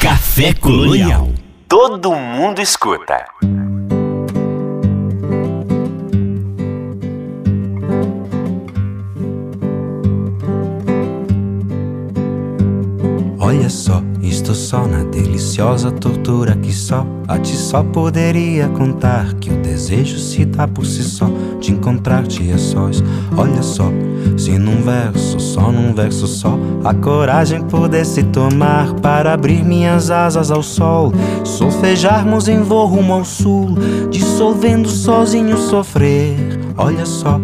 Café Colonial. Todo mundo escuta. Deliciosa tortura que só a ti só poderia contar. Que o desejo se dá por si só, de encontrar-te a sós. Olha só, se num verso, só num verso só, a coragem pudesse tomar para abrir minhas asas ao sol. Solfejarmos em voo rumo ao sul, dissolvendo sozinho sofrer. Olha só,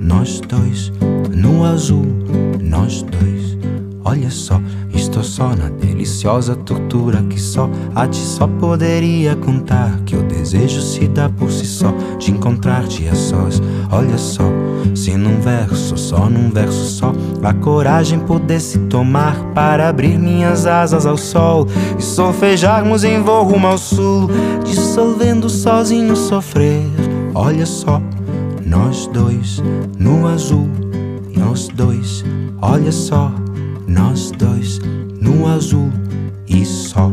nós dois, no azul, nós dois. Olha só, estou só na deliciosa tortura que só a ti só poderia contar. Que o desejo se dá por si só, de encontrar-te a sós. Olha só, se num verso, só num verso só, a coragem pudesse tomar para abrir minhas asas ao sol e solfejarmos em voo rumo ao sul, dissolvendo sozinho sofrer. Olha só, nós dois no azul, nós dois, olha só nós dois no azul e só.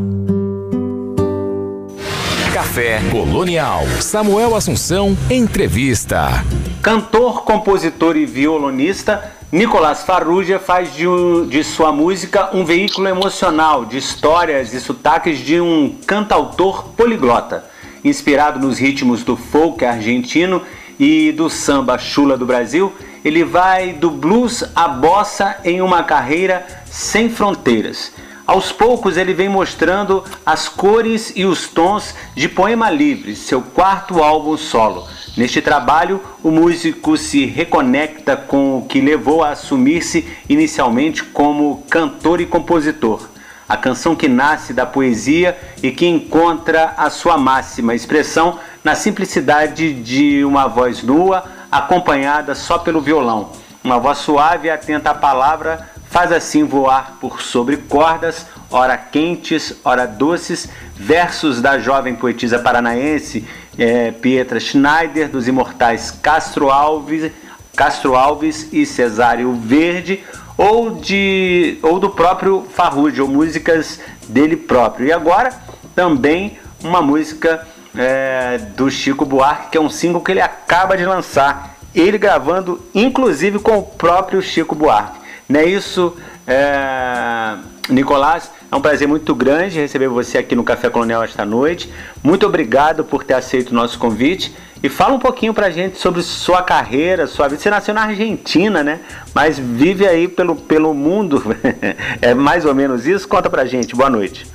Café Colonial. Samuel Assunção, entrevista. Cantor, compositor e violonista, Nicolás Farrugia faz de, de, sua música um veículo emocional de histórias e sotaques de um cantautor poliglota, inspirado nos ritmos do folk argentino e do samba chula do Brasil ele vai do blues à bossa em uma carreira sem fronteiras. Aos poucos ele vem mostrando as cores e os tons de Poema Livre, seu quarto álbum solo. Neste trabalho, o músico se reconecta com o que levou a assumir-se inicialmente como cantor e compositor. A canção que nasce da poesia e que encontra a sua máxima expressão na simplicidade de uma voz nua, acompanhada só pelo violão. Uma voz suave e atenta à palavra faz assim voar por sobre cordas, ora quentes, ora doces, versos da jovem poetisa paranaense é, Pietra Schneider, dos imortais Castro Alves, Castro Alves e Cesário Verde, ou, de, ou do próprio Farrugia, ou músicas dele próprio. E agora também uma música é, do Chico Buarque, que é um single que ele acaba de lançar. Ele gravando, inclusive, com o próprio Chico Buarque. Não é isso, é, Nicolás? É um prazer muito grande receber você aqui no Café Colonial esta noite. Muito obrigado por ter aceito o nosso convite. E fala um pouquinho pra gente sobre sua carreira, sua vida. Você nasceu na Argentina, né? Mas vive aí pelo, pelo mundo. é mais ou menos isso? Conta pra gente. Boa noite.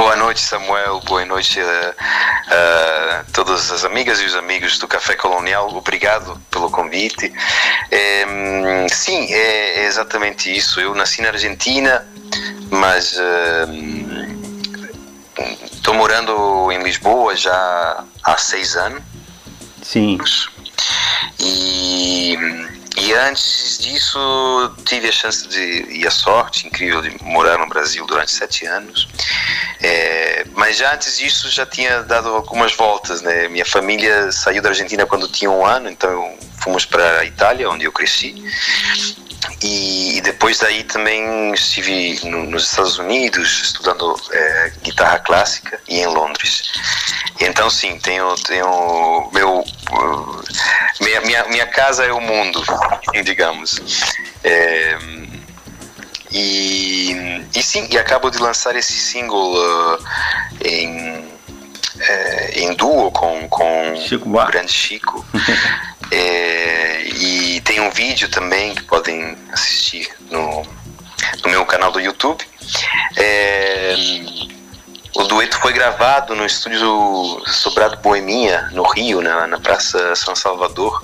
Boa noite, Samuel. Boa noite a, a, todas as amigas e os amigos do Café Colonial. Obrigado pelo convite. É, sim, é, exatamente isso. Eu nasci na Argentina, mas estou morando em Lisboa já há seis anos. Sim. E e antes disso, tive a chance de, e a sorte incrível de morar no Brasil durante sete anos. É, mas já antes disso, já tinha dado algumas voltas. Né? Minha família saiu da Argentina quando tinha um ano, então fomos para a Itália, onde eu cresci. E, depois daí também estive no, nos Estados Unidos estudando é, guitarra clássica e em Londres. E então sim, tenho tenho meu minha, minha, minha casa é o mundo, digamos. É, e, e sim, e acabo de lançar esse single uh, em é, em duo com, com o grande Chico. é, e tem um vídeo também que podem assistir no, no meu canal do YouTube. É, o dueto foi gravado no estúdio Sobrado Boemia, no Rio, na, na Praça São Salvador,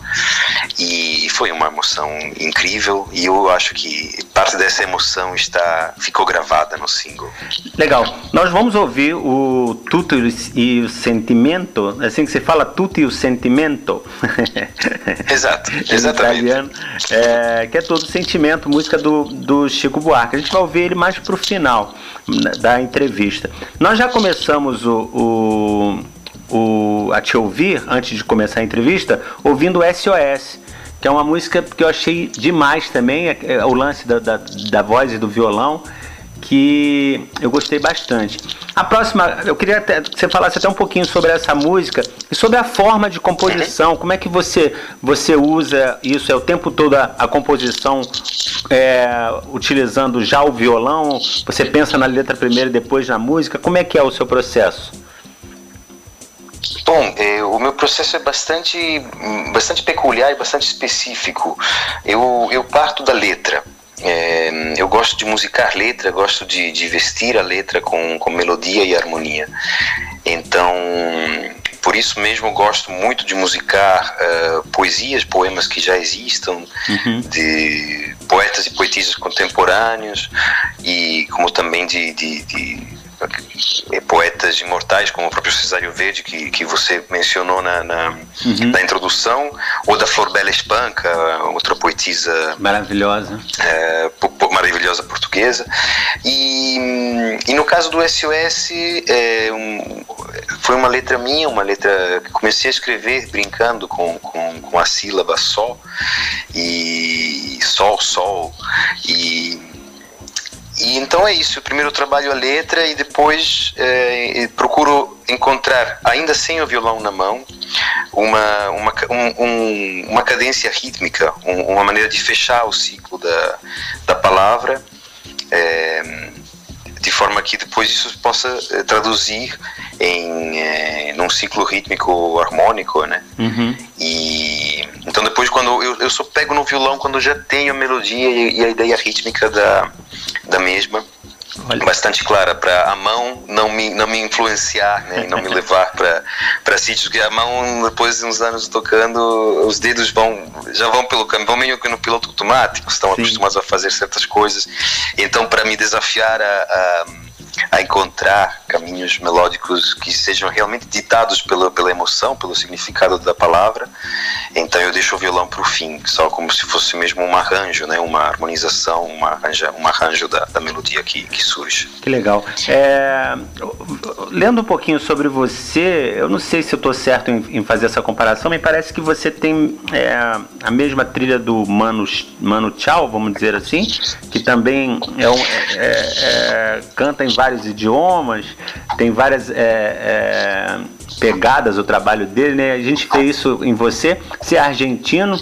e foi uma emoção incrível. E eu acho que parte dessa emoção está ficou gravada no single. Legal. Nós vamos ouvir o Tudo e o Sentimento, assim que se fala Tudo e o Sentimento. Exato, exatamente. Italiano, é, que é todo sentimento, música do, do Chico Buarque. A gente vai ouvir ele mais para o final da entrevista. Nós nós já começamos o, o, o, a te ouvir, antes de começar a entrevista, ouvindo SOS, que é uma música que eu achei demais também, é, é o lance da, da, da voz e do violão. Que eu gostei bastante. A próxima, eu queria até, que você falasse até um pouquinho sobre essa música e sobre a forma de composição. Como é que você, você usa isso? É o tempo todo a, a composição é, utilizando já o violão? Você pensa na letra primeiro e depois na música? Como é que é o seu processo? Bom, é, o meu processo é bastante, bastante peculiar e bastante específico. Eu, eu parto da letra. Eu gosto de musicar letra, gosto de, de vestir a letra com, com melodia e harmonia. Então, por isso mesmo gosto muito de musicar uh, poesias, poemas que já existam, uhum. de poetas e poetisas contemporâneos, e como também de, de, de poetas imortais como o próprio Cesário Verde que, que você mencionou na, na, uhum. na introdução ou da Flor Bela Espanca outra poetisa maravilhosa é, maravilhosa portuguesa e, e no caso do SOS é, um, foi uma letra minha uma letra que comecei a escrever brincando com, com, com a sílaba sol e sol sol e e então é isso. Primeiro eu trabalho a letra e depois eh, procuro encontrar, ainda sem o violão na mão, uma, uma, um, um, uma cadência rítmica, um, uma maneira de fechar o ciclo da, da palavra, eh, de forma que depois isso possa eh, traduzir em eh, num ciclo rítmico harmônico, né? Uhum. E então depois quando eu, eu só pego no violão quando já tenho a melodia e, e a ideia rítmica da da mesma. Olha. bastante clara para a mão não me, não me influenciar né, e não me levar para sítios que a mão depois de uns anos tocando os dedos vão já vão pelo caminho vão meio que no piloto automático estão Sim. acostumados a fazer certas coisas então para me desafiar a, a a encontrar caminhos melódicos que sejam realmente ditados pela, pela emoção, pelo significado da palavra. Então eu deixo o violão para o fim, só como se fosse mesmo um arranjo, né? uma harmonização, uma arranja, um arranjo da, da melodia que, que surge. Que legal. É, lendo um pouquinho sobre você, eu não sei se eu estou certo em, em, fazer essa comparação, me parece que você tem é, a mesma trilha do Mano, Mano Tchau, vamos dizer assim, que também é um, é, é canta em vários vários idiomas, tem várias é, é, pegadas o trabalho dele, né? A gente vê isso em você. Você é argentino,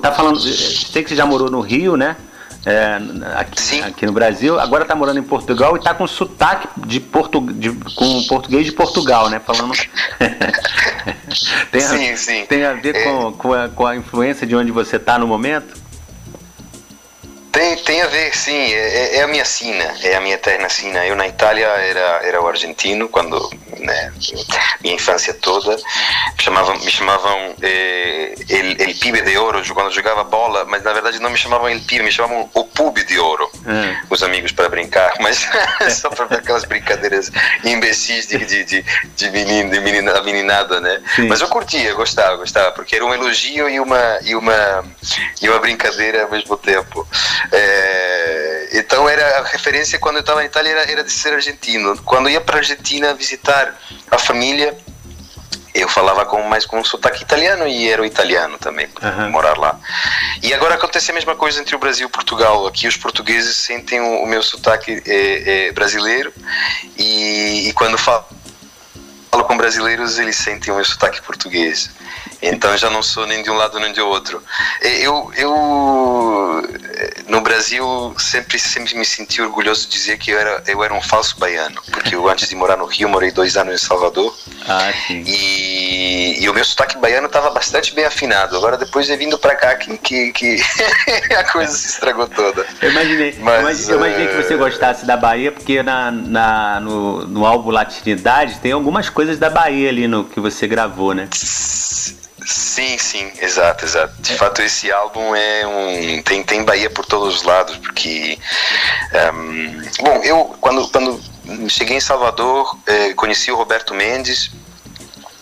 tá falando, sei que você já morou no Rio, né? É, aqui, aqui, no Brasil, agora está morando em Portugal e está com sotaque de, portu, de, com português de Portugal, né? Falando. tem, a, sim, sim. tem a ver com, é. com, a, com a influência de onde você está no momento? Tem, tem a ver, sim. É, é, é, a minha sina, é a minha eterna sina. Eu na Itália era, era o argentino, quando né, minha infância toda. Me chamavam, me chamavam eh, el, el Pibe de Ouro quando jogava bola, mas na verdade não me chamavam El Pibe, me chamavam o Pube de Ouro. Hum. Os amigos para brincar, mas só para aquelas brincadeiras imbecis de, de, de, de, menino, de menina, meninada, né? Sim. Mas eu curtia, gostava, gostava, porque era um elogio e uma, e uma, e uma brincadeira ao mesmo tempo. É, então era a referência quando eu estava na Itália era, era de ser argentino. Quando ia para a Argentina visitar a família, eu falava com mais com um sotaque italiano e era o italiano também, uhum. morar lá. E agora acontece a mesma coisa entre o Brasil e Portugal. Aqui os portugueses sentem o, o meu sotaque é, é brasileiro e, e quando falo falo com brasileiros, eles sentem o meu sotaque português. Então já não sou nem de um lado nem de outro. Eu, eu no Brasil sempre, sempre me senti orgulhoso de dizer que eu era, eu era um falso baiano, porque eu antes de morar no Rio morei dois anos em Salvador. Ah, sim. E, e o meu sotaque baiano estava bastante bem afinado. Agora depois de vindo para cá que, que, que a coisa se estragou toda. Eu imaginei, Mas, eu imaginei, que você gostasse da Bahia, porque na, na, no, no álbum Latinidade tem algumas coisas da Bahia ali no que você gravou, né? Sim, sim, exato, exato. De é. fato, esse álbum é um tem tem Bahia por todos os lados, porque um, bom, eu quando quando cheguei em Salvador eh, conheci o Roberto Mendes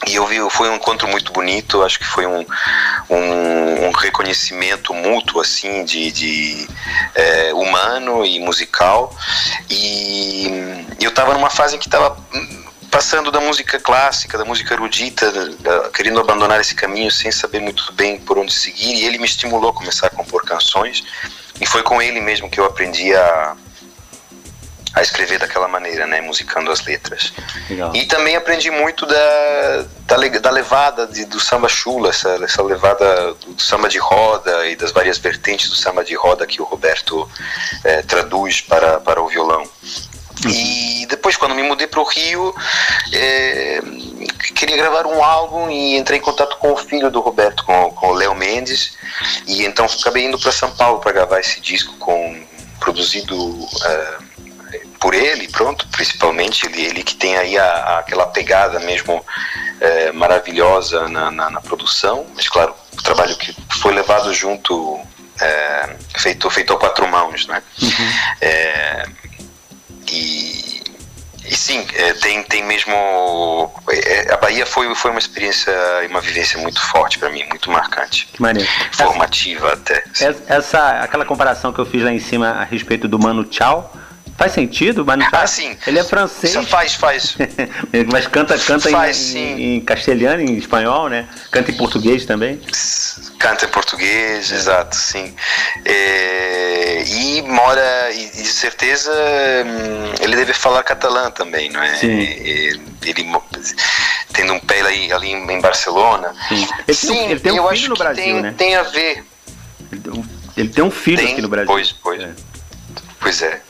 e eu vi, foi um encontro muito bonito, acho que foi um, um, um reconhecimento mútuo, assim, de, de é, humano e musical. E eu estava numa fase em que estava passando da música clássica, da música erudita, da, querendo abandonar esse caminho sem saber muito bem por onde seguir, e ele me estimulou a começar a compor canções, e foi com ele mesmo que eu aprendi a, a escrever daquela maneira, né, musicando as letras. Legal. E também aprendi muito da, da, da levada de, do samba chula, essa, essa levada do samba de roda e das várias vertentes do samba de roda que o Roberto é, traduz para, para o violão. E depois, quando me mudei para o Rio, é, queria gravar um álbum e entrei em contato com o filho do Roberto, com, com o Léo Mendes, e então acabei indo para São Paulo para gravar esse disco com produzido uh, por ele, pronto, principalmente ele, ele que tem aí a, a, aquela pegada mesmo uh, maravilhosa na, na, na, produção, mas claro, o trabalho que foi levado junto, uh, feito feito a quatro mãos, né? Uhum. E e sim, é, tem, tem mesmo. É, a Bahia foi, foi uma experiência e uma vivência muito forte para mim, muito marcante. Maneiro. Formativa essa, até. Essa, aquela comparação que eu fiz lá em cima a respeito do Mano Tchau. Faz sentido, Mano Tchau? Ah, sim. Ele é francês. Isso faz, faz. Mas canta, canta faz, em, em, em, castelhano, em espanhol, né? Canta em português também. Canta em português, é. exato, sim. É, e mora, e de certeza, hum, ele deve falar catalã também, não é? Sim. Ele, ele tendo um pé ali, ali em Barcelona. Sim, ele sim, tem, ele tem um eu filho no Brasil, tem, né? Tem a ver. Ele tem um filho tem, aqui no Brasil. Pois, pois. É. Pois é.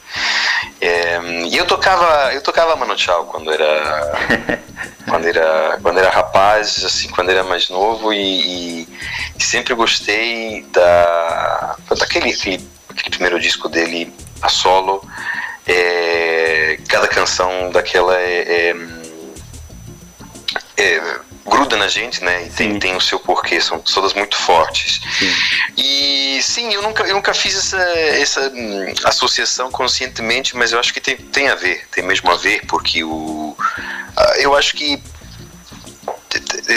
É, e eu tocava, eu tocava Mano Chao quando era, quando era, quando era rapaz, assim, quando era mais novo e, e sempre gostei da, daquele aquele, aquele primeiro disco dele a solo. É, cada canção daquela é, é, é gruda na gente, né? E tem, tem o seu porquê, são todas muito fortes. Sim. E sim, eu nunca, eu nunca fiz essa, essa hum, associação conscientemente, mas eu acho que tem, tem a ver, tem mesmo a ver, porque o. Eu acho que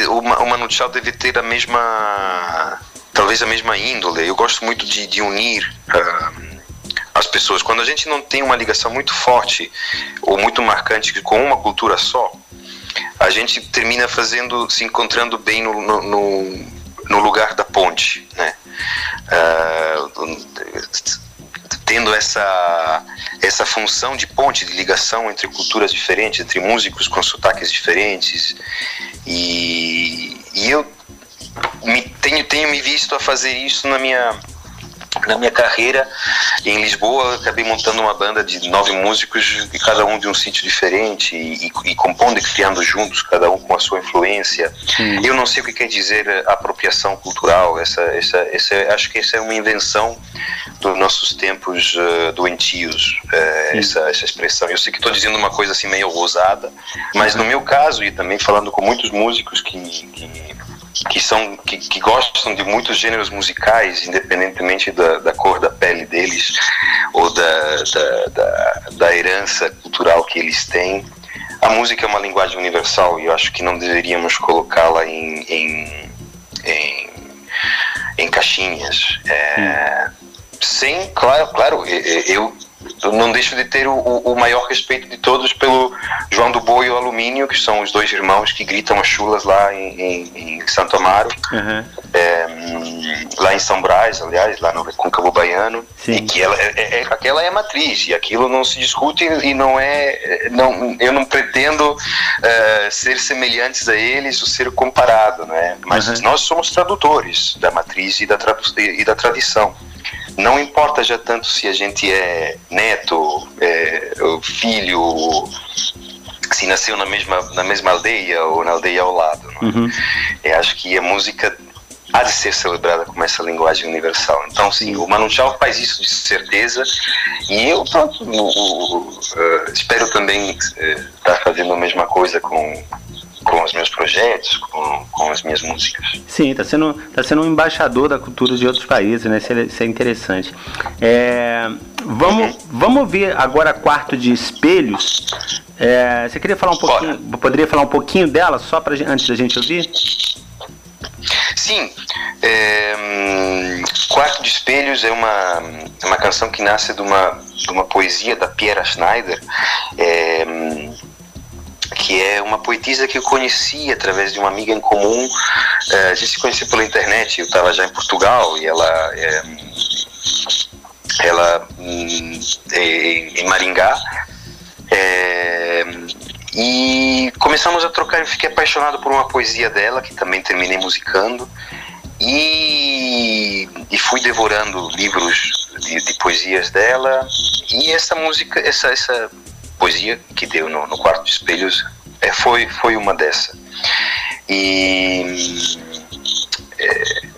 o, o Manu Chao deve ter a mesma. talvez a mesma índole. Eu gosto muito de, de unir. Uh, as pessoas. Quando a gente não tem uma ligação muito forte ou muito marcante com uma cultura só, a gente termina fazendo, se encontrando bem no, no, no lugar da ponte, né? Uh, tendo essa essa função de ponte, de ligação entre culturas diferentes, entre músicos com sotaques diferentes e, e eu me, tenho tenho me visto a fazer isso na minha na minha carreira em Lisboa, acabei montando uma banda de nove músicos, e cada um de um sítio diferente, e, e, e compondo e criando juntos, cada um com a sua influência. Eu não sei o que quer dizer apropriação cultural, essa, essa, essa, acho que essa é uma invenção dos nossos tempos uh, doentios, uh, essa, essa expressão. Eu sei que estou dizendo uma coisa assim meio ousada, mas no meu caso, e também falando com muitos músicos que, que que são que, que, gostam de muitos gêneros musicais, independentemente da, da cor da pele deles ou da, da, da, da herança cultural que eles têm. A música é uma linguagem universal e eu acho que não deveríamos colocá-la em, em, em, em, caixinhas. É, sem, claro, claro, eu não deixo de ter o, o, maior respeito de todos pelo João do Boi e o Alumínio, que são os dois irmãos que gritam as chulas lá em, em, em Santo Amaro, uhum. é, lá em São Brás, aliás, lá no Recôncavo Baiano, Sim. e que ela, é, é, é, aquela é a matriz, e aquilo não se discute e não é, não, eu não pretendo uh, ser semelhantes a eles ou ser comparado, né? mas uhum. nós somos tradutores da matriz e da, e da tradição não importa já tanto se a gente é neto, é, filho, se nasceu na mesma, na mesma aldeia ou na aldeia ao lado. É? Uhum. Eu acho que a música há de ser celebrada como essa linguagem universal. Então, sim, o Manu Chao faz isso de certeza e eu, pronto, uh, espero também uh, estar fazendo a mesma coisa com, com os meus projetos, com, com as minhas músicas. Sim, está sendo, tá sendo um embaixador da cultura de outros países, né? Isso é, isso é interessante. É, vamos, uhum. vamos ver agora quarto de espelhos. É, você queria falar um pouquinho, Bora. poderia falar um pouquinho dela só para antes da gente ouvir? Sim, é, Quarto de Espelhos é uma, uma canção que nasce de uma, de uma poesia da Piera Schneider. É, que é uma poetisa que eu conheci através de uma amiga em comum. É, a gente se conheceu pela internet, eu estava já em Portugal e ela. É, ela hum, é, em Maringá e começamos a trocar. Eu fiquei apaixonado por uma poesia dela, que também terminei musicando. E, e fui devorando livros de, de, poesias dela. E essa música, essa, essa poesia que deu no, no Quarto de Espelhos é, foi, foi uma dessa. E. É,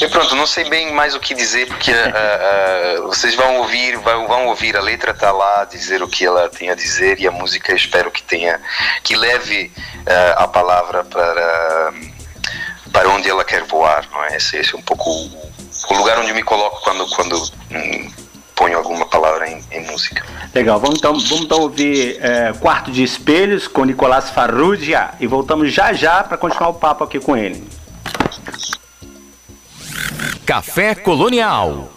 e pronto, não sei bem mais o que dizer, porque uh, uh, vocês vão ouvir, vão, vão ouvir, a letra tá lá, dizer o que ela tem a dizer, e a música espero que tenha, que leve uh, a palavra para, para onde ela quer voar, não é? Esse, esse é um pouco o, lugar onde me coloco quando, quando hum, ponho alguma palavra em, em, música. Legal, vamos então, vamos então ouvir é, Quarto de Espelhos com Nicolás Farrugia e voltamos já já para continuar o papo aqui com ele. Café Colonial.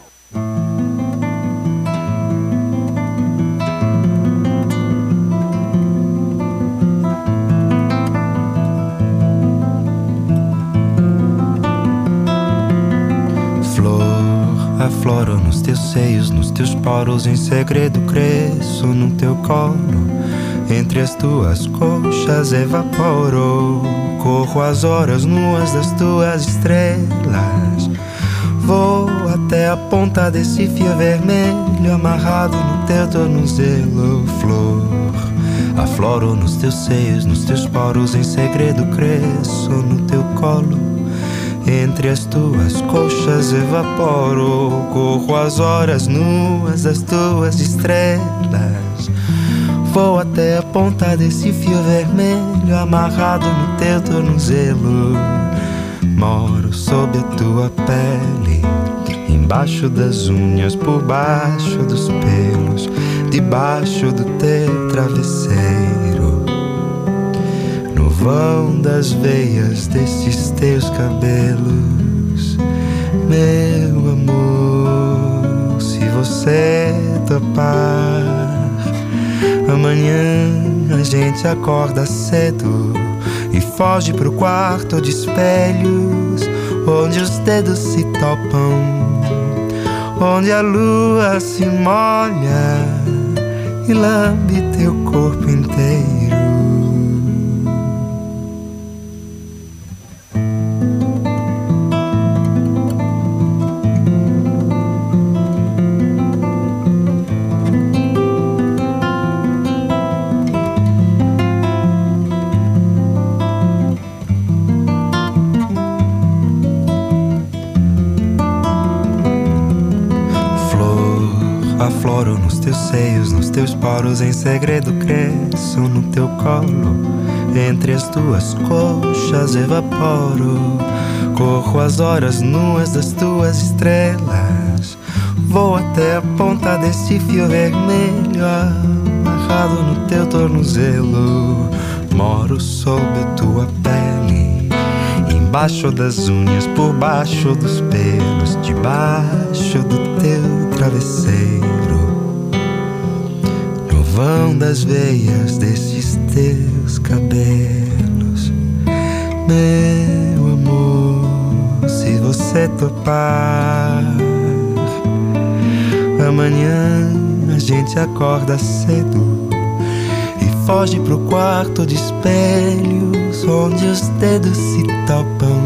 Afloro nos teus seios, nos teus poros, em segredo cresço no teu colo. Entre as tuas coxas evaporo, corro as horas nuas das tuas estrelas. Vou até a ponta desse fio vermelho amarrado no teu tornozelo, flor. Afloro nos teus seios, nos teus poros, em segredo cresço no teu colo. Entre as tuas coxas evaporo, corro as horas nuas das tuas estrelas. Vou até a ponta desse fio vermelho amarrado no teu tornozelo. Moro sob a tua pele, embaixo das unhas, por baixo dos pelos, debaixo do teu travesseiro. Vão das veias desses teus cabelos, meu amor, se você topar, amanhã a gente acorda cedo e foge pro quarto de espelhos, onde os dedos se topam, onde a lua se molha e lambe teu corpo inteiro. Teus poros em segredo cresço no teu colo. Entre as tuas coxas evaporo. Corro as horas nuas das tuas estrelas. Vou até a ponta desse fio vermelho amarrado no teu tornozelo. Moro sob tua pele, embaixo das unhas, por baixo dos pelos, debaixo do teu travesseiro vão das veias desses teus cabelos, meu amor. Se você topar, amanhã a gente acorda cedo e foge pro quarto de espelhos, onde os dedos se topam,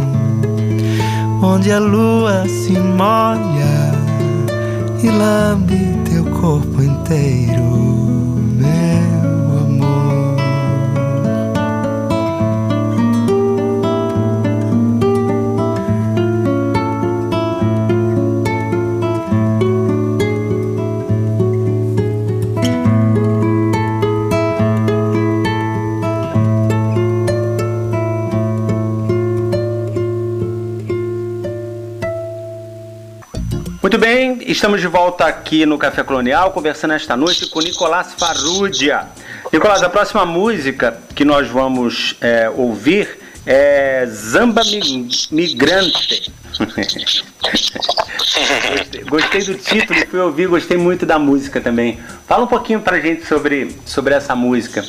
onde a lua se molha e lambe teu corpo inteiro. Estamos de volta aqui no Café Colonial, conversando esta noite com Nicolás Farrugia. Nicolás, a próxima música que nós vamos é, ouvir é Zamba Migrante. gostei, gostei, do título, fui ouvir, gostei muito da música também. Fala um pouquinho pra gente sobre, sobre essa música.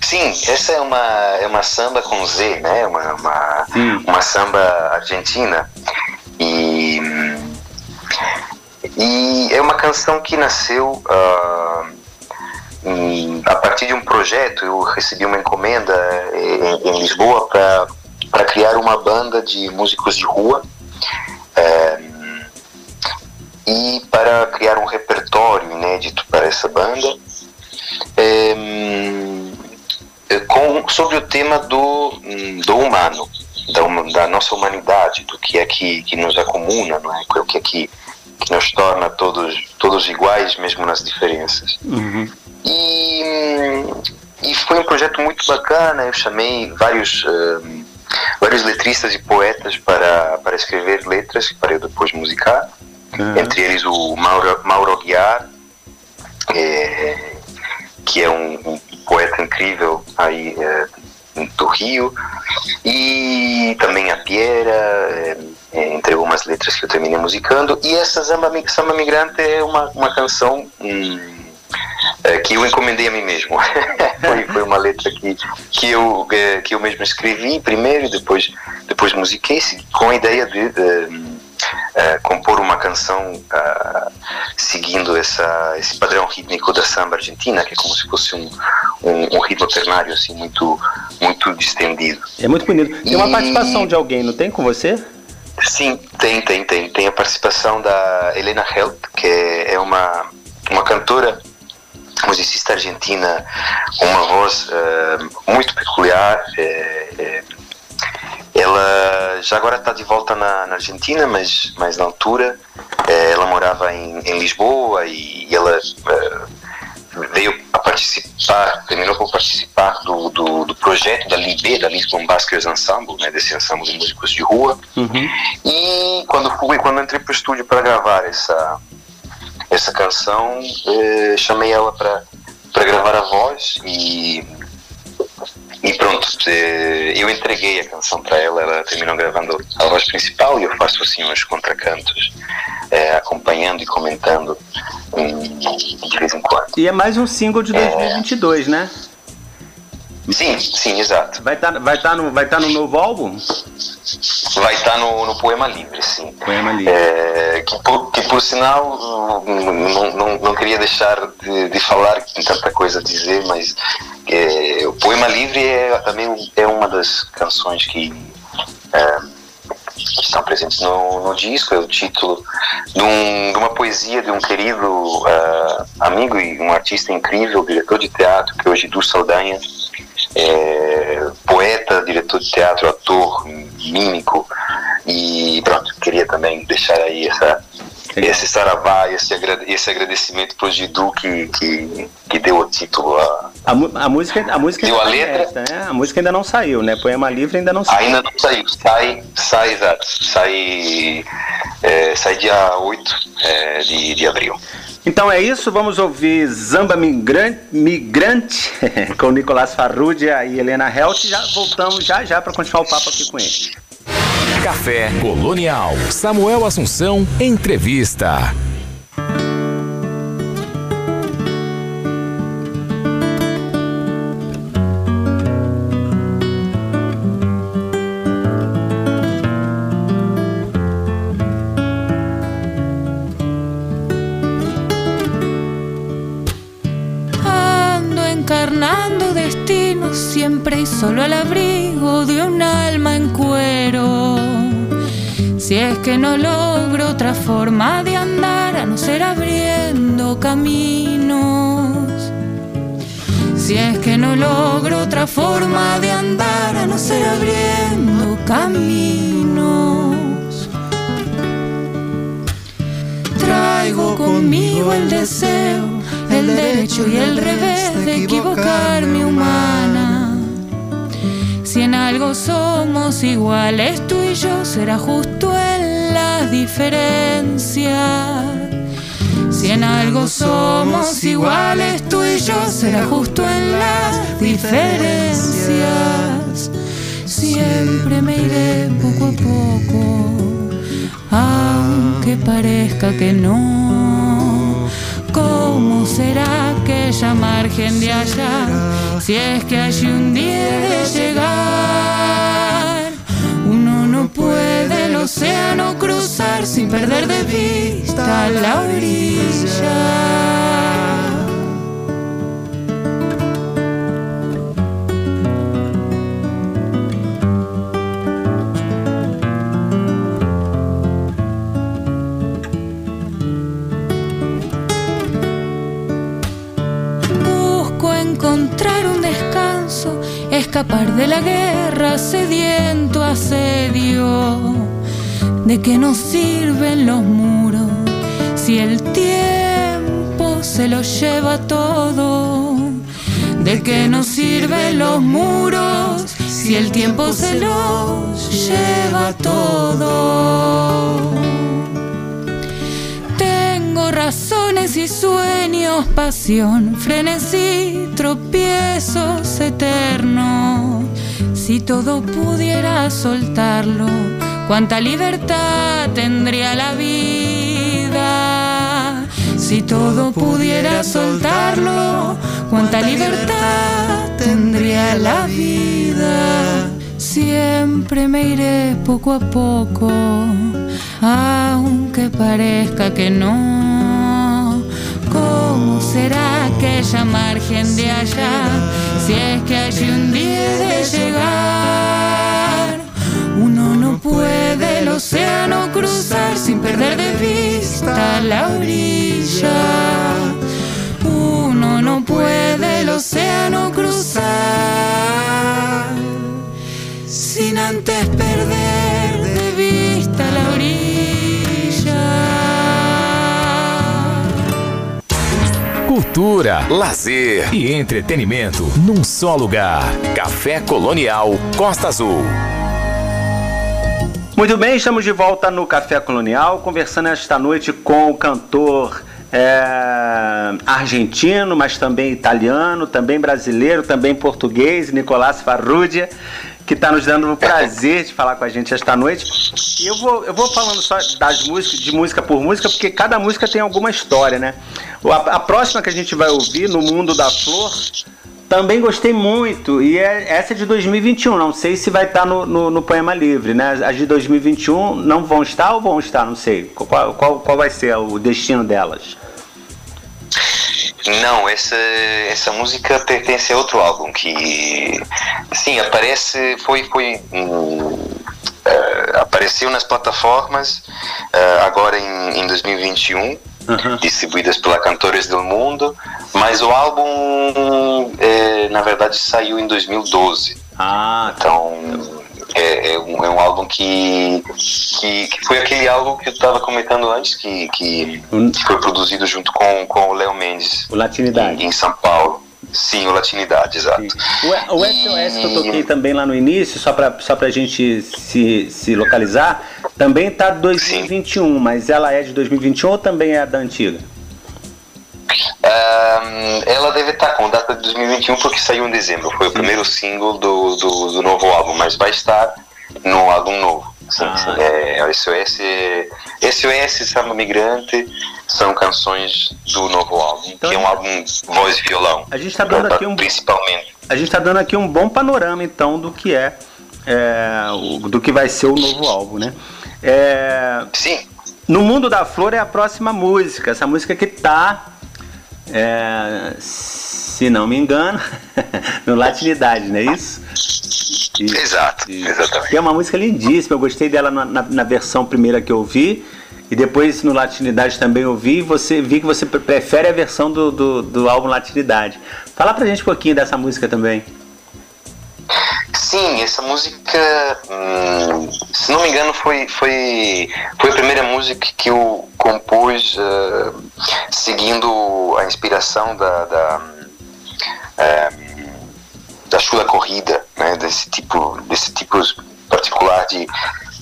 Sim, essa é uma, é uma samba com Z, né? Uma, uma, uma samba argentina. E, e é uma canção que nasceu uh, a partir de um projeto, eu recebi uma encomenda em, em Lisboa para criar uma banda de músicos de rua é, e para criar um repertório inédito para essa banda é, com, sobre o tema do, do humano, da, da, nossa humanidade, do que é que, que nos acomuna, não é? o que é que nos torna todos, todos iguais, mesmo nas diferenças. Uhum. E, e foi um projeto muito bacana, eu chamei vários. Uh, vários letristas e poetas para, para escrever letras para eu depois musicar, uhum. entre eles o Mauro, Mauro Guiar, é, que é um, um, poeta incrível aí é, do Rio, e também a Piera, é, entre algumas letras que eu terminei musicando, e essa Samba, Samba Migrante é uma, uma canção hum, é, que eu encomendei a mim mesmo. foi, foi uma letra que, que, eu, que eu mesmo escrevi primeiro e depois, depois musiquei com a ideia de, de Uh, compor uma canção uh, seguindo essa, esse padrão rítmico da samba argentina, que é como se fosse um, um, um ritmo ternário assim, muito, muito distendido. É muito bonito. Tem uma participação de alguém, não tem com você? Sim, tem, tem, tem. Tem a participação da Helena Helt, que é uma, uma cantora musicista argentina, uma voz uh, muito peculiar. É, é, ela já agora está de volta na, na, Argentina, mas, mas na altura é, ela morava em, em, Lisboa e, e ela veio a participar, terminou por participar do, do, do, projeto da LIBE, da Lisbon Baskers Ensemble, né, desse ensemble de músicos de rua. Uhum. E quando fui, quando entrei para o estúdio para gravar essa, essa canção, eh, chamei ela para gravar a voz e, e pronto, eh, eu entreguei a canção para ela, ela terminou gravando a voz principal e eu faço assim uns contracantos, eh, acompanhando e comentando um, de vez em quando. E é mais um single de 2022, é... né? Sim, sim, exato. Vai estar tá, vai tá no, vai tá no novo álbum? Vai estar tá no, no Poema Livre, sim. Poema Livre. É, que, por, que por sinal, não, não, não queria deixar de, de falar, tem tanta coisa a dizer, mas é, o Poema Livre é, também é uma das canções que, é, que estão presentes no, no disco, é o título de, um, de uma poesia de um querido uh, amigo e um artista incrível, diretor de teatro, que é o Gidu Saldanha, é, poeta, diretor de teatro, ator, mímico. E pronto, queria também deixar aí essa, esse saravá, esse, esse agradecimento para o Gidu que, que, que, deu o título a, a, a música a música deu a letra. esta, né? a música ainda não saiu né? Poema livre ainda não saiu. Ainda não saiu. Sai sai exato. Sai é, sai dia 8 é, de, de abril então é isso, vamos ouvir Zamba Migrante, Migrante com Nicolás Farrugia e Helena Helt. Já voltamos já já para continuar o papo aqui com ele. Café Colonial. Samuel Assunção, entrevista. Y solo al abrigo de un alma en cuero. Si es que no logro otra forma de andar, a no ser abriendo caminos. Si es que no logro otra forma de andar, a no ser abriendo caminos. Traigo conmigo el deseo, el derecho y el revés de equivocarme humana si en algo somos iguales tú y yo, será justo en las diferencias. Si en algo somos iguales tú y yo, será justo en las diferencias. Siempre me iré poco a poco, aunque parezca que no. ¿Cómo será aquella margen de allá? Si es que hay un día de llegar, uno no puede el océano cruzar sin perder de vista la orilla. Un descanso, escapar de la guerra, sediento asedio. ¿De qué nos sirven los muros si el tiempo se lo lleva todo? ¿De qué nos sirven los muros si el tiempo se los lleva todo? Tengo razones y sueños, pasión, frenesí, tropiezos eternos. Si todo pudiera soltarlo, cuánta libertad tendría la vida. Si todo pudiera soltarlo, cuánta libertad tendría la vida. Siempre me iré poco a poco, aunque parezca que no. ¿Cómo será aquella margen de allá si es que allí un día de llegar? Uno no puede el océano cruzar sin perder de vista la orilla. Uno no puede el océano cruzar sin antes perder de vista la orilla. Cultura, lazer e entretenimento num só lugar. Café Colonial Costa Azul. Muito bem, estamos de volta no Café Colonial, conversando esta noite com o cantor é, argentino, mas também italiano, também brasileiro, também português, Nicolás Farrugia, que está nos dando o prazer de falar com a gente esta noite. E eu vou, eu vou falando só das músicas, de música por música, porque cada música tem alguma história, né? A, a próxima que a gente vai ouvir, No Mundo da Flor, também gostei muito, e é, essa é de 2021, não sei se vai estar no, no, no, Poema Livre, né? As de 2021 não vão estar ou vão estar, não sei. Qual, qual, qual vai ser o destino delas? Não, essa, essa música pertence a outro álbum que, sim, aparece, foi, foi uh, apareceu nas plataformas uh, agora em, em 2021 uhum. distribuídas pela Cantores do Mundo, mas o álbum, é, na verdade, saiu em 2012. Ah, tá. então é, é, um, é, um, álbum que, que, que, foi aquele álbum que eu estava comentando antes, que, que, que, foi produzido junto com, com o Léo Mendes. O Latinidade. Em, em São Paulo. Sim, o Latinidade, exato. O, o SOS que eu toquei também lá no início, só para só a gente se, se localizar, também está 2021, Sim. mas ela é de 2021 ou também é da antiga? Um, ela deve estar tá com data de 2021 porque saiu em dezembro. Foi o primeiro single do, do, do, novo álbum, mas vai estar no álbum novo. Sim, ah. é, SOS, SOS Samba Migrante são canções do novo álbum, então, que é um álbum voz e violão. A gente está dando aqui um principalmente. A gente está dando aqui um bom panorama então do que é, é o, do que vai ser o novo álbum, né? É, Sim. No Mundo da Flor é a próxima música, essa música que tá, é, se não me engano, no Latinidade, não é isso? Exato, exatamente. é uma música lindíssima, eu gostei dela na, na, na versão primeira que eu vi. E depois no Latinidade também ouvi e você vi que você prefere a versão do, do, do, álbum Latinidade. Fala pra gente um pouquinho dessa música também. Sim, essa música, hum, se não me engano, foi, foi, foi a primeira música que eu compus uh, seguindo a inspiração da, da, uh, da chula corrida, né, desse tipo, desse tipo particular de,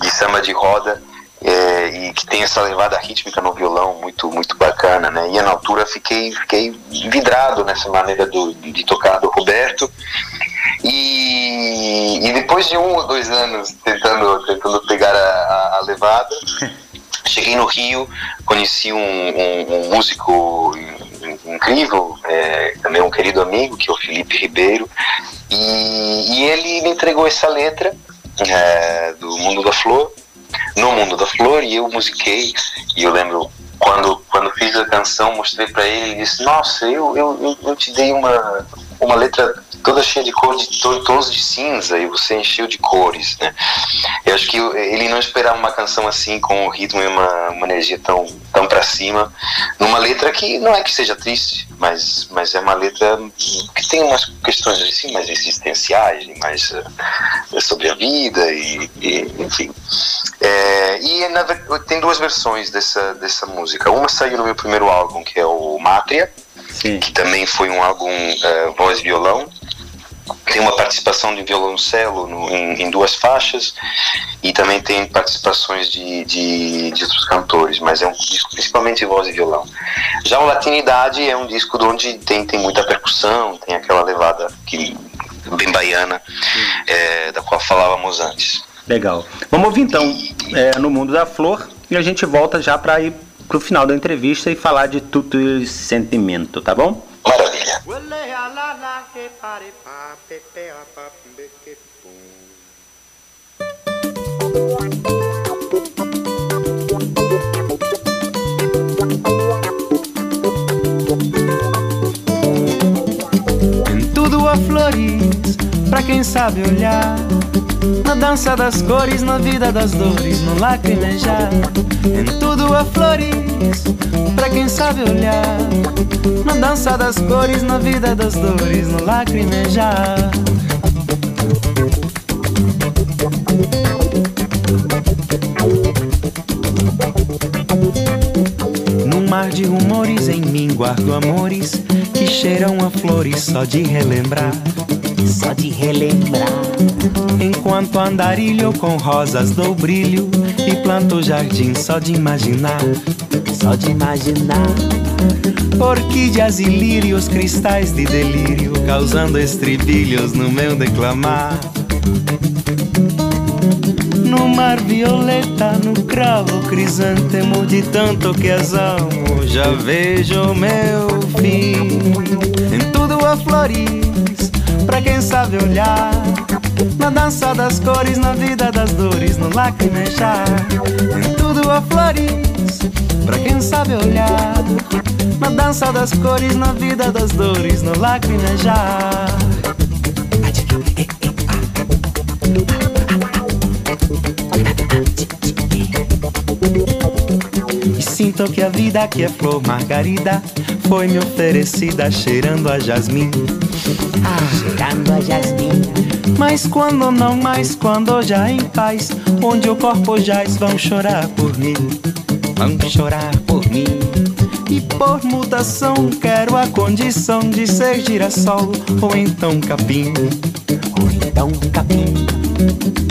de samba de roda é, e que tem essa levada rítmica no violão muito muito bacana, né? E na altura fiquei fiquei vidrado nessa maneira do, de tocar do Roberto e, e depois de um ou dois anos tentando tentando pegar a, a levada cheguei no Rio conheci um, um, um músico incrível é, também um querido amigo que é o Felipe Ribeiro e, e ele me entregou essa letra é, do Mundo da Flor no Mundo da Flor e eu musiquei e eu lembro quando quando fiz a canção mostrei para ele e disse nossa eu, eu, eu te dei uma uma letra toda cheia de cores, de tons de cinza, e você encheu de cores, né? Eu acho que ele não esperava uma canção assim, com um ritmo e uma, uma energia tão, tão para cima, numa letra que não é que seja triste, mas, mas é uma letra que tem umas questões assim, mais existenciais, mais uh, sobre a vida, e, e enfim. É, e na, tem duas versões dessa, dessa música. Uma saiu no meu primeiro álbum, que é o Mátria, Sim. que também foi um álbum uh, voz e violão. Tem uma participação de violoncelo no, em, em, duas faixas e também tem participações de, de, de, outros cantores, mas é um disco principalmente voz e violão. Já o Latinidade é um disco onde tem, tem muita percussão, tem aquela levada que, bem baiana, é, da qual falávamos antes. Legal. Vamos ouvir então é, No Mundo da Flor e a gente volta já para ir pro final da entrevista e falar de tudo esse sentimento, tá bom? Maravilha. Em tudo há flores, pra quem sabe olhar na dança das cores, na vida das dores, no lacrimejar. Em tudo há flores, pra quem sabe olhar. Na dança das cores, na vida das dores, no lacrimejar. Mar de rumores, em mim guardo amores que cheiram a flores só de relembrar só de relembrar. Enquanto andarilho com rosas dou brilho e planto jardim só de imaginar, só de imaginar. Orquídeas e lírios, cristais de delírio, causando estribilhos no meu declamar. No mar violeta, no cravo crisântemo, de tanto que as amo, já vejo meu fim. Em tudo a florir pra quem sabe olhar. Na dança das cores, na vida das dores, no lacrimejar. Em tudo há flores, pra quem sabe olhar. Na dança das cores, na vida das dores, no lacrimejar. Sinto que a vida que é flor margarida foi me oferecida cheirando a jasmim. Ah, cheirando a jasmim. Mas quando não mais, quando já em paz, onde o corpo jaz, vão chorar por mim. Vão chorar por mim. E por mutação quero a condição de ser girassol ou então capim. Ou então capim.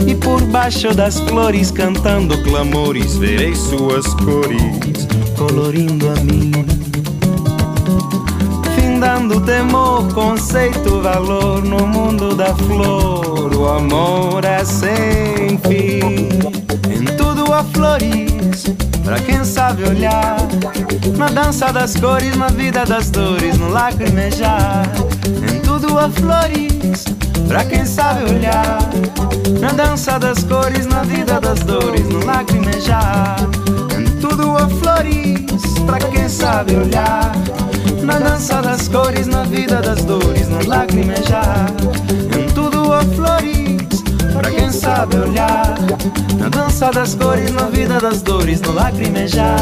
E por baixo das flores cantando clamores, verei suas cores colorindo a mim dando temor, conceito, valor no mundo da flor. O amor é sem fim. Em tudo há flores, pra quem sabe olhar. Na dança das cores, na vida das dores, no lacrimejar. Em tudo há flores, pra quem sabe olhar. Na dança das cores, na vida das dores, no lacrimejar. Tudo há flores, pra quem sabe olhar. Na dança das cores, na vida das dores, no lacrimejar. Em tudo há flores, pra quem sabe olhar. Na dança das cores, na vida das dores, no lacrimejar.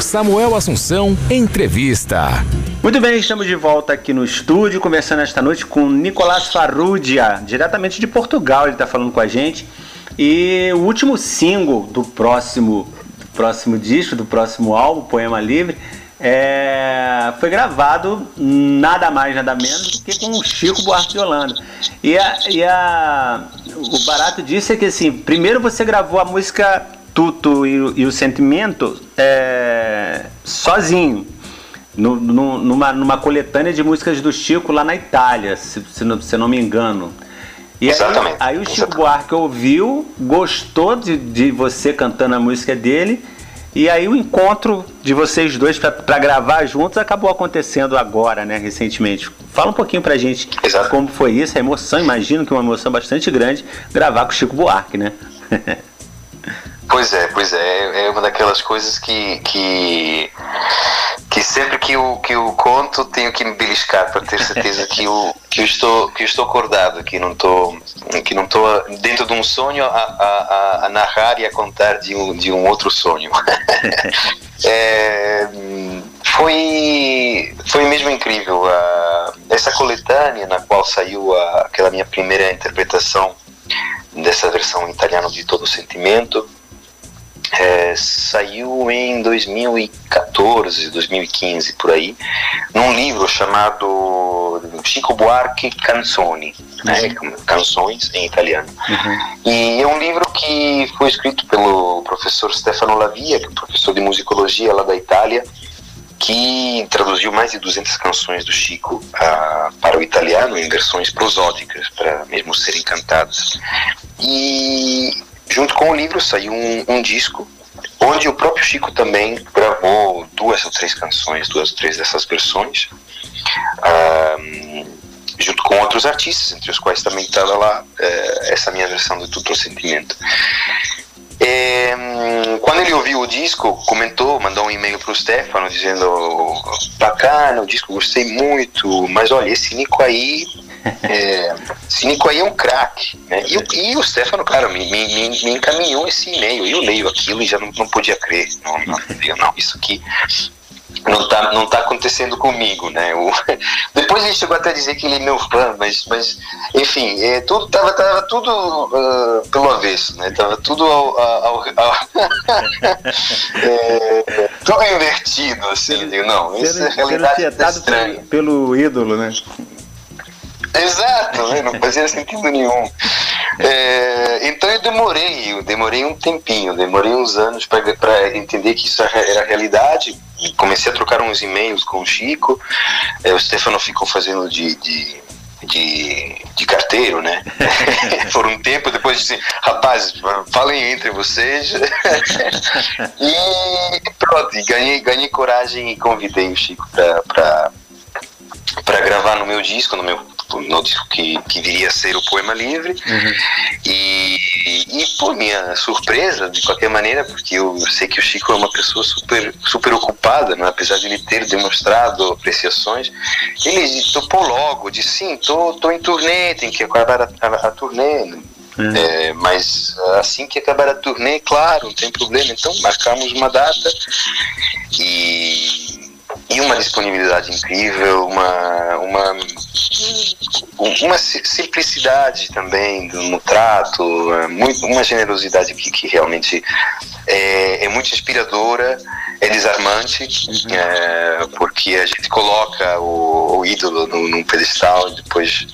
Samuel Assunção, entrevista. Muito bem, estamos de volta aqui no estúdio, conversando esta noite com Nicolás Farrugia, diretamente de Portugal, ele está falando com a gente. E o último single do próximo, do próximo disco, do próximo álbum, Poema Livre, é, foi gravado nada mais, nada menos do que com o Chico Buarque de Holanda. E, a, e a, o barato disso é que assim, primeiro você gravou a música Tuto e, e o Sentimento é, sozinho, no, no, numa, numa coletânea de músicas do Chico lá na Itália, se, se, não, se não me engano. E aí, aí, o Chico Buarque ouviu, gostou de, de você cantando a música dele E aí o encontro de vocês dois para gravar juntos acabou acontecendo agora, né, recentemente. Fala um pouquinho pra gente Exato. como foi isso, a emoção, imagino que uma emoção bastante grande gravar com o Chico Buarque, né? Pois é, pois é. É uma daquelas coisas que, que, que sempre que eu, que eu conto tenho que me beliscar para ter certeza que eu, que eu, estou, que eu estou acordado, que não estou, que não estou dentro de um sonho a, a, a narrar e a contar de um, de um outro sonho. é, foi, foi mesmo incrível. Essa coletânea na qual saiu aquela minha primeira interpretação dessa versão italiana de Todo Sentimento é, saiu em 2014, 2015 por aí, num livro chamado Chico Buarque Canzoni, né, canções em italiano. E é um livro que foi escrito pelo professor Stefano Lavia, que é um professor de musicologia lá da Itália, que traduziu mais de 200 canções do Chico ah, para o italiano em versões prosódicas, para mesmo serem cantadas. E junto com o livro saiu um, um disco onde o próprio Chico também gravou duas ou três canções, duas ou três dessas versões, ah, junto com outros artistas, entre os quais também estava lá eh, essa minha versão de Tutto Sentimento. É, hum, quando ele ouviu o disco, comentou, mandou um e-mail para o Stefano dizendo: bacana, o disco gostei muito, mas olha, esse Nico aí. É, esse Nico aí é um craque. Né? E, e o Stefano, cara, me, me, me- encaminhou esse e-mail. E eu leio aquilo e já não, não podia crer. Não, não, não, isso aqui não tá, não tá acontecendo comigo, né? O, depois ele chegou até a dizer que ele é meu fã, mas, mas enfim, é, tudo, tava, tava tudo ah, pelo avesso, né? Tava tudo ao, ao, ao- é, tudo invertido, assim, eu digo, não, isso é realidade tá estranha. pelo, pelo ídolo, né? Exato, né? não fazia sentido nenhum. É, então eu demorei, eu demorei um tempinho, demorei uns anos para entender que isso era era realidade. Comecei a trocar uns e-mails com o Chico, é, o Stefano ficou fazendo de, de, de, de carteiro, né? Por um tempo, depois disse, rapazes, falem entre vocês. e pronto, e ganhei, ganhei coragem e convidei o Chico para gravar no meu disco, no meu no disco que, que viria a ser o Poema Livre. E, e, por minha surpresa, de qualquer maneira, porque eu sei que o Chico é uma pessoa super, super ocupada, né? apesar de ele ter demonstrado apreciações, ele topou logo, disse: sim, tô, tô em turnê, tem que acabar a, a, a turnê. É, mas assim que acabar a turnê, claro, não tem problema. Então marcamos uma data e, e uma disponibilidade incrível, uma, uma, uma si- simplicidade também no trato, é, muito, uma generosidade que, que realmente é, é muito inspiradora, é desarmante, é, porque a gente coloca o, o ídolo num, num pedestal e depois,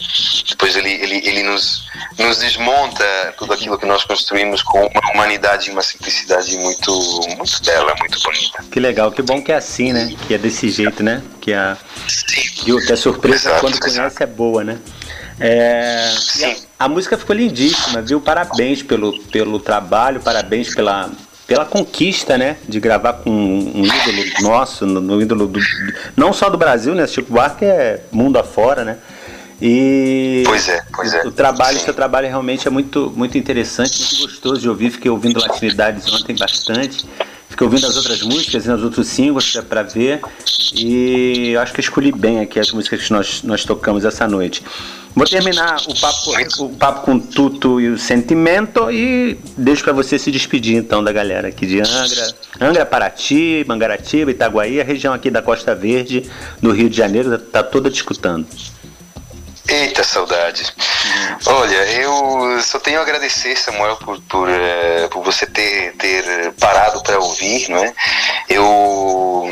depois ele, ele, ele nos, nos desmonta tudo aquilo que nós construímos com uma humanidade e uma simplicidade muito, muito bela, muito bonita. Que legal, que bom que é assim, né? Que é desse jeito, né? Que a, Sim. que a surpresa Exato, quando exato. conhece é boa, né? É, a, a música ficou lindíssima, viu? Parabéns pelo, pelo trabalho, parabéns pela, pela conquista, né? De gravar com um ídolo nosso, no, no ídolo do, não só do Brasil, né? Chico Buarque é mundo afora, né? E Pois é, pois é. o trabalho, Sim. seu trabalho realmente é muito, muito interessante, muito gostoso de ouvir. Fiquei ouvindo Latinidades ontem bastante. Fiquei ouvindo as outras músicas e os outros singles para ver. E acho que escolhi bem aqui as músicas que nós, nós tocamos essa noite. Vou terminar o papo, o papo com Tuto e o Sentimento e deixo para você se despedir então da galera aqui de Angra, Angra, Paraty, Mangaratiba, Itaguaí, a região aqui da Costa Verde, do Rio de Janeiro, tá toda te escutando. Eita saudade. Olha, eu só tenho a agradecer, Samuel, por, por, eh, por você ter, ter parado para ouvir, não é? Eu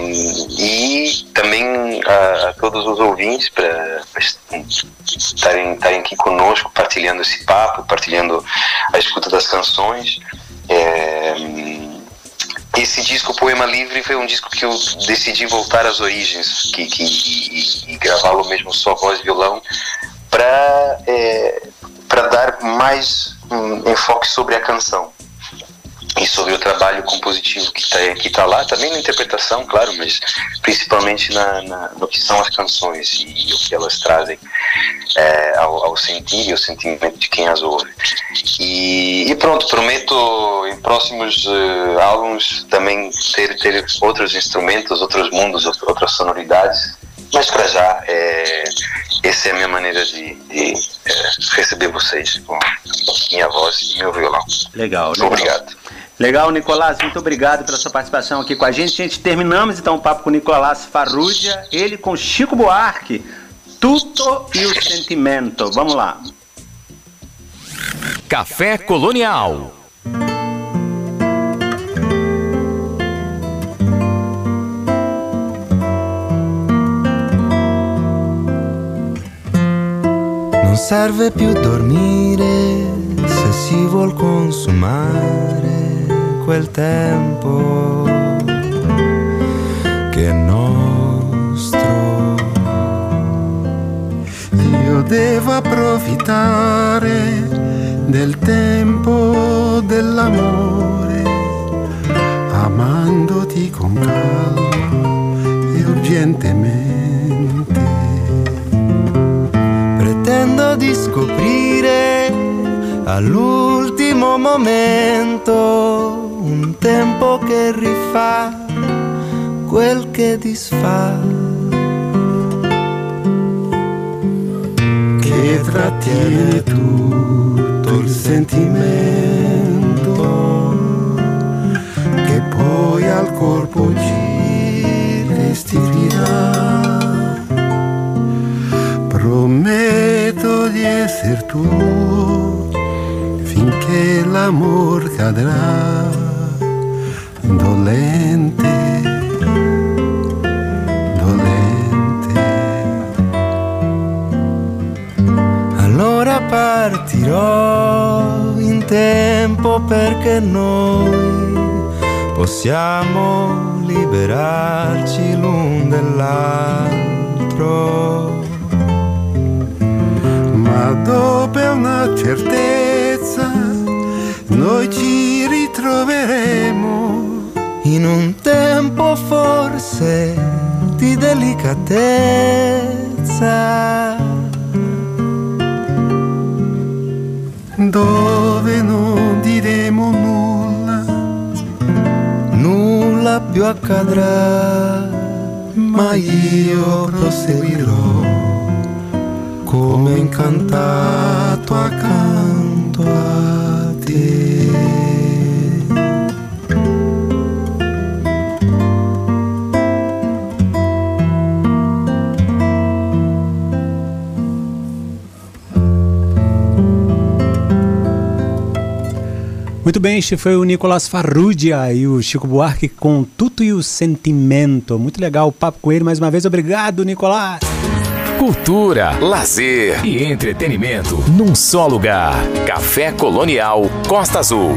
e também a, a todos os ouvintes para estarem, estarem aqui conosco, partilhando esse papo, partilhando a escuta das canções. É, esse disco Poema Livre foi um disco que eu decidi voltar às origens que, que, e, e gravá-lo mesmo só voz e violão para é, para dar mais um enfoque sobre a canção e sobre o trabalho compositivo que está que tá lá, também na interpretação, claro, mas principalmente na, na, no que são as canções e, e o que elas trazem é, ao, ao, sentir e ao sentimento de quem as ouve. E, e pronto, prometo em próximos uh, álbuns também ter, ter outros instrumentos, outros mundos, outras sonoridades, mas para já é, essa é a minha maneira de, de é, receber vocês com minha voz e meu violão. Legal, legal. Obrigado. Legal, Nicolás, muito obrigado pela sua participação aqui com a gente. Gente, terminamos então o papo com o Nicolás Farrugia, ele com Chico Buarque, Tudo e o Sentimento. Vamos lá. Café Colonial. Non serve più dormire se si vuol consumare quel tempo che è nostro. Io devo approfittare del tempo dell'amore, amandoti con calma e urgentemente. Pretendo di scoprire all'ultimo momento tempo che rifà quel che disfà. Che trattiene tutto il sentimento che poi al corpo ci restituirà. Prometto di essere tuo finché l'amor cadrà dolente, dolente. Allora partirò in tempo perché noi possiamo liberarci l'un dell'altro. Ma dopo una certezza, noi ci ritroveremo in un tempo forse di delicatezza. Dove non diremo nulla, nulla più accadrà, ma io proseguirò come incantato accanto Muito bem, este foi o Nicolas Farrugia e o Chico Buarque com Tudo e o Sentimento. Muito legal o papo com ele mais uma vez. Obrigado, Nicolas. Cultura, lazer e entretenimento num só lugar. Café Colonial Costa Azul.